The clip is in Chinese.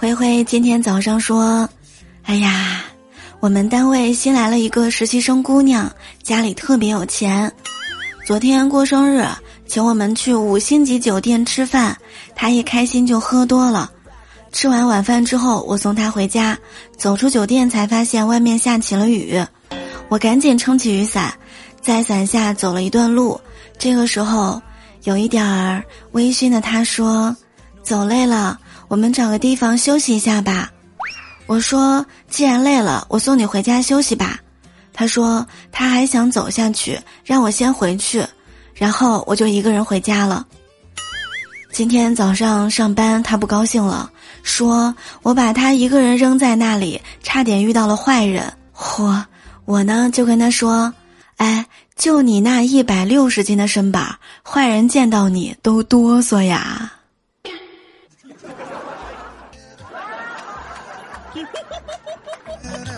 灰灰今天早上说：“哎呀，我们单位新来了一个实习生姑娘，家里特别有钱。昨天过生日，请我们去五星级酒店吃饭，她一开心就喝多了。吃完晚饭之后，我送她回家，走出酒店才发现外面下起了雨，我赶紧撑起雨伞，在伞下走了一段路。这个时候，有一点儿微醺的她说：‘走累了。’”我们找个地方休息一下吧，我说既然累了，我送你回家休息吧。他说他还想走下去，让我先回去，然后我就一个人回家了。今天早上上班，他不高兴了，说我把他一个人扔在那里，差点遇到了坏人。嚯，我呢就跟他说，哎，就你那一百六十斤的身板，坏人见到你都哆嗦呀。Yeah.